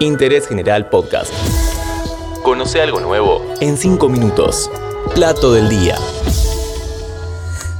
Interés General Podcast. Conoce algo nuevo en 5 minutos. Plato del día.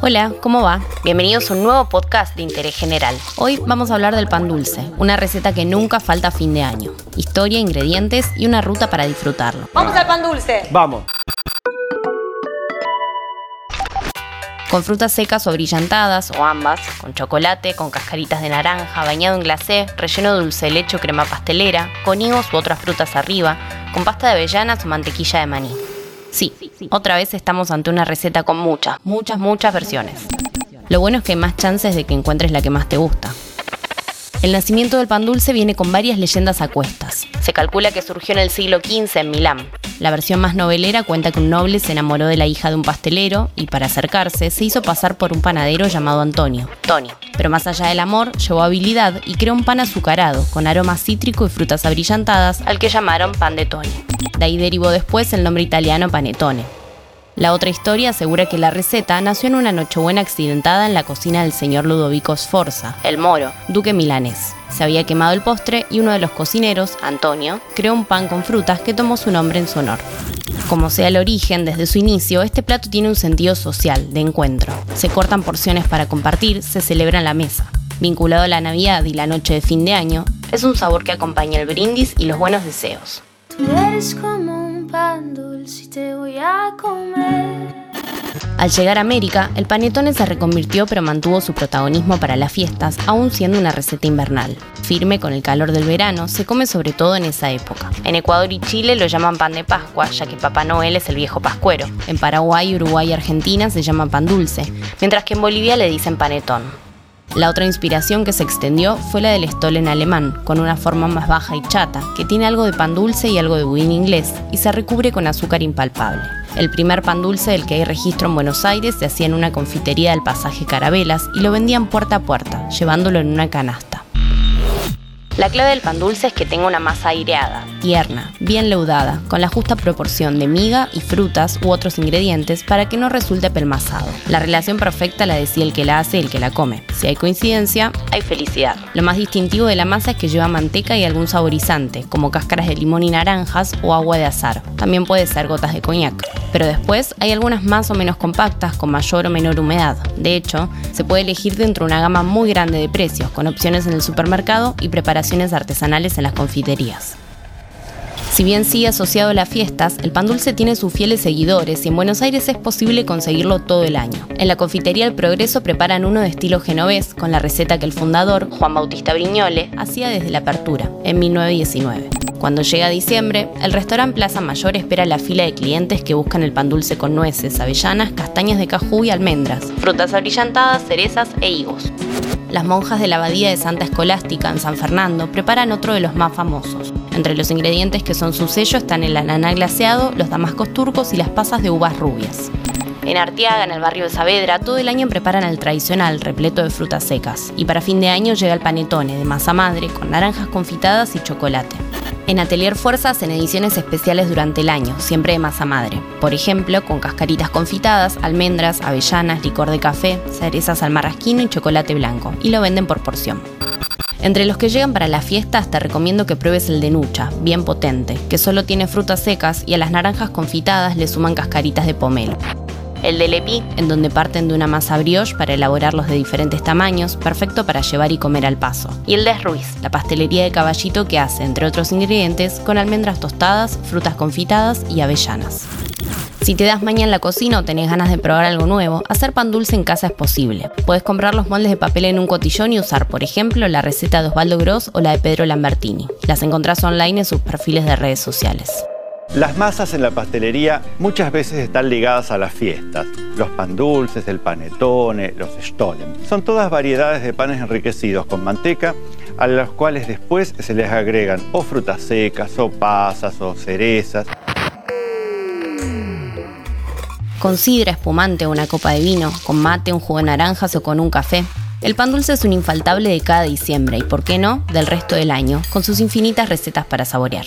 Hola, ¿cómo va? Bienvenidos a un nuevo podcast de Interés General. Hoy vamos a hablar del pan dulce, una receta que nunca falta a fin de año. Historia, ingredientes y una ruta para disfrutarlo. Vamos al pan dulce. Vamos. Con frutas secas o brillantadas, o ambas, con chocolate, con cascaritas de naranja, bañado en glacé, relleno de dulce de leche o crema pastelera, con higos u otras frutas arriba, con pasta de avellanas o mantequilla de maní. Sí, otra vez estamos ante una receta con muchas, muchas, muchas versiones. Lo bueno es que hay más chances de que encuentres la que más te gusta. El nacimiento del pan dulce viene con varias leyendas a cuestas. Se calcula que surgió en el siglo XV en Milán. La versión más novelera cuenta que un noble se enamoró de la hija de un pastelero y para acercarse se hizo pasar por un panadero llamado Antonio, Tony. Pero más allá del amor, llevó habilidad y creó un pan azucarado, con aroma cítrico y frutas abrillantadas, al que llamaron pan de Tony. De ahí derivó después el nombre italiano panetone. La otra historia asegura que la receta nació en una nochebuena accidentada en la cocina del señor Ludovico Sforza, el moro, duque milanés. Se había quemado el postre y uno de los cocineros, Antonio, creó un pan con frutas que tomó su nombre en su honor. Como sea el origen, desde su inicio, este plato tiene un sentido social, de encuentro. Se cortan porciones para compartir, se celebra en la mesa. Vinculado a la Navidad y la noche de fin de año, es un sabor que acompaña el brindis y los buenos deseos. como un pan dulce te voy a comer. Al llegar a América, el panetone se reconvirtió pero mantuvo su protagonismo para las fiestas, aún siendo una receta invernal. Firme con el calor del verano, se come sobre todo en esa época. En Ecuador y Chile lo llaman pan de Pascua, ya que Papá Noel es el viejo pascuero. En Paraguay, Uruguay y Argentina se llama pan dulce, mientras que en Bolivia le dicen panetón. La otra inspiración que se extendió fue la del Stollen alemán, con una forma más baja y chata, que tiene algo de pan dulce y algo de budín inglés, y se recubre con azúcar impalpable. El primer pan dulce del que hay registro en Buenos Aires se hacía en una confitería del pasaje Carabelas y lo vendían puerta a puerta, llevándolo en una canasta. La clave del pan dulce es que tenga una masa aireada, tierna, bien leudada, con la justa proporción de miga y frutas u otros ingredientes para que no resulte pelmazado. La relación perfecta la decía el que la hace y el que la come. Si hay coincidencia, hay felicidad. Lo más distintivo de la masa es que lleva manteca y algún saborizante, como cáscaras de limón y naranjas o agua de azar. También puede ser gotas de coñac. Pero después hay algunas más o menos compactas con mayor o menor humedad. De hecho, se puede elegir dentro de una gama muy grande de precios, con opciones en el supermercado y preparación artesanales en las confiterías. Si bien sigue asociado a las fiestas, el pan dulce tiene sus fieles seguidores y en Buenos Aires es posible conseguirlo todo el año. En la confitería El Progreso preparan uno de estilo genovés con la receta que el fundador, Juan Bautista Briñole, hacía desde la apertura, en 1919. Cuando llega diciembre, el restaurante Plaza Mayor espera la fila de clientes que buscan el pan dulce con nueces, avellanas, castañas de cajú y almendras, frutas abrillantadas, cerezas e higos las monjas de la abadía de Santa Escolástica en San Fernando preparan otro de los más famosos. Entre los ingredientes que son su sello están el ananá glaseado, los damascos turcos y las pasas de uvas rubias. En Arteaga, en el barrio de Saavedra, todo el año preparan el tradicional, repleto de frutas secas. Y para fin de año llega el panetone de masa madre, con naranjas confitadas y chocolate. En Atelier Fuerzas en ediciones especiales durante el año, siempre de masa madre. Por ejemplo, con cascaritas confitadas, almendras, avellanas, licor de café, cerezas al marrasquino y chocolate blanco. Y lo venden por porción. Entre los que llegan para las fiestas te recomiendo que pruebes el de Nucha, bien potente, que solo tiene frutas secas y a las naranjas confitadas le suman cascaritas de pomelo el de Lepi, en donde parten de una masa brioche para elaborarlos de diferentes tamaños, perfecto para llevar y comer al paso. Y el de Ruiz, la pastelería de caballito que hace, entre otros ingredientes, con almendras tostadas, frutas confitadas y avellanas. Si te das maña en la cocina o tenés ganas de probar algo nuevo, hacer pan dulce en casa es posible. Puedes comprar los moldes de papel en un cotillón y usar, por ejemplo, la receta de Osvaldo Gross o la de Pedro Lambertini. Las encontrás online en sus perfiles de redes sociales. Las masas en la pastelería muchas veces están ligadas a las fiestas. Los pan dulces, el panetone, los stollen. Son todas variedades de panes enriquecidos con manteca a los cuales después se les agregan o frutas secas, o pasas, o cerezas. Con sidra, espumante o una copa de vino, con mate, un jugo de naranjas o con un café. El pan dulce es un infaltable de cada diciembre y, por qué no, del resto del año, con sus infinitas recetas para saborear.